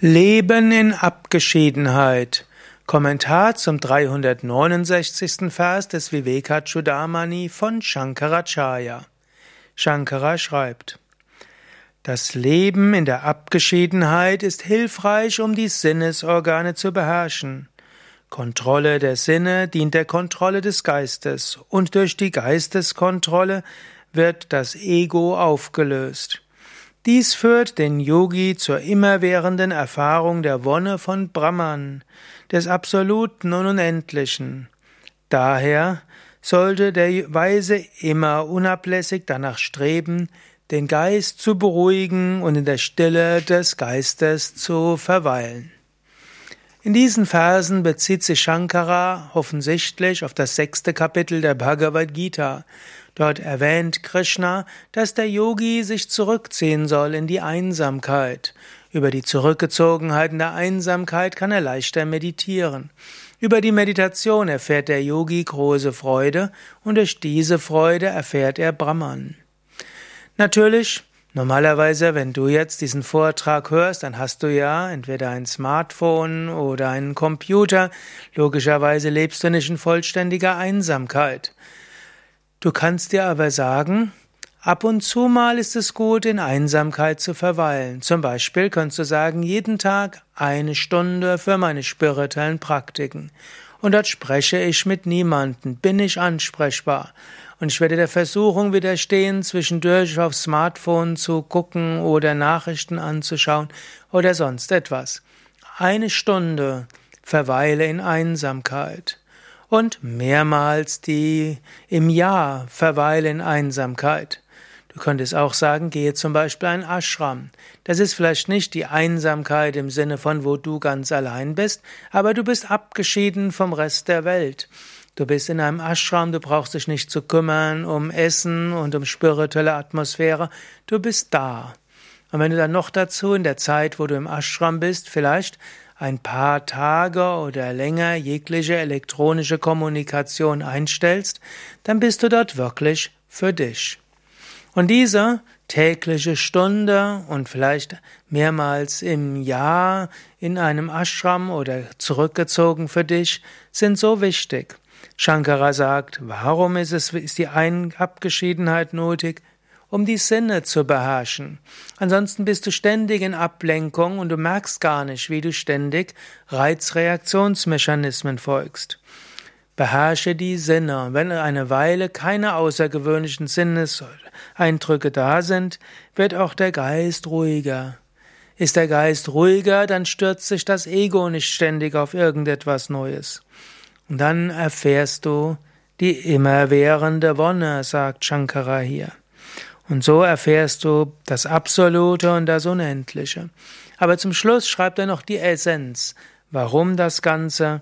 Leben in Abgeschiedenheit. Kommentar zum 369. Vers des Vivekachudamani von Shankaracharya. Shankara schreibt, das Leben in der Abgeschiedenheit ist hilfreich, um die Sinnesorgane zu beherrschen. Kontrolle der Sinne dient der Kontrolle des Geistes und durch die Geisteskontrolle wird das Ego aufgelöst. Dies führt den Yogi zur immerwährenden Erfahrung der Wonne von Brahman, des Absoluten und Unendlichen. Daher sollte der Weise immer unablässig danach streben, den Geist zu beruhigen und in der Stille des Geistes zu verweilen. In diesen Versen bezieht sich Shankara offensichtlich auf das sechste Kapitel der Bhagavad Gita Dort erwähnt Krishna, dass der Yogi sich zurückziehen soll in die Einsamkeit. Über die Zurückgezogenheit in der Einsamkeit kann er leichter meditieren. Über die Meditation erfährt der Yogi große Freude und durch diese Freude erfährt er Brahman. Natürlich, normalerweise, wenn du jetzt diesen Vortrag hörst, dann hast du ja entweder ein Smartphone oder einen Computer. Logischerweise lebst du nicht in vollständiger Einsamkeit. Du kannst dir aber sagen, ab und zu mal ist es gut, in Einsamkeit zu verweilen. Zum Beispiel kannst du sagen, jeden Tag eine Stunde für meine spirituellen Praktiken. Und dort spreche ich mit niemanden, bin ich ansprechbar. Und ich werde der Versuchung widerstehen, zwischendurch aufs Smartphone zu gucken oder Nachrichten anzuschauen oder sonst etwas. Eine Stunde verweile in Einsamkeit und mehrmals die im Jahr verweile in Einsamkeit. Du könntest auch sagen, gehe zum Beispiel ein Ashram. Das ist vielleicht nicht die Einsamkeit im Sinne von, wo du ganz allein bist, aber du bist abgeschieden vom Rest der Welt. Du bist in einem Ashram, du brauchst dich nicht zu kümmern um Essen und um spirituelle Atmosphäre, du bist da. Und wenn du dann noch dazu in der Zeit, wo du im Ashram bist, vielleicht ein paar Tage oder länger jegliche elektronische Kommunikation einstellst, dann bist du dort wirklich für dich. Und diese tägliche Stunde und vielleicht mehrmals im Jahr in einem Ashram oder zurückgezogen für dich sind so wichtig. Shankara sagt, warum ist es, ist die Abgeschiedenheit nötig? um die Sinne zu beherrschen. Ansonsten bist du ständig in Ablenkung und du merkst gar nicht, wie du ständig Reizreaktionsmechanismen folgst. Beherrsche die Sinne. Wenn eine Weile keine außergewöhnlichen Sinneseindrücke da sind, wird auch der Geist ruhiger. Ist der Geist ruhiger, dann stürzt sich das Ego nicht ständig auf irgendetwas Neues. Und dann erfährst du die immerwährende Wonne, sagt Shankara hier. Und so erfährst du das Absolute und das Unendliche. Aber zum Schluss schreibt er noch die Essenz. Warum das Ganze?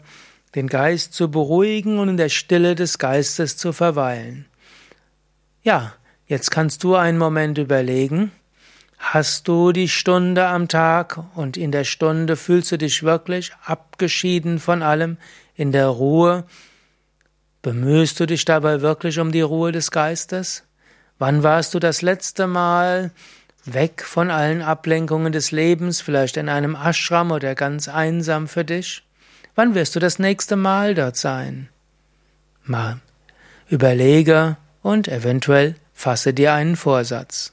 Den Geist zu beruhigen und in der Stille des Geistes zu verweilen. Ja, jetzt kannst du einen Moment überlegen. Hast du die Stunde am Tag und in der Stunde fühlst du dich wirklich abgeschieden von allem, in der Ruhe? Bemühst du dich dabei wirklich um die Ruhe des Geistes? Wann warst du das letzte Mal weg von allen Ablenkungen des Lebens, vielleicht in einem Ashram oder ganz einsam für dich? Wann wirst du das nächste Mal dort sein? Mal überlege und eventuell fasse dir einen Vorsatz.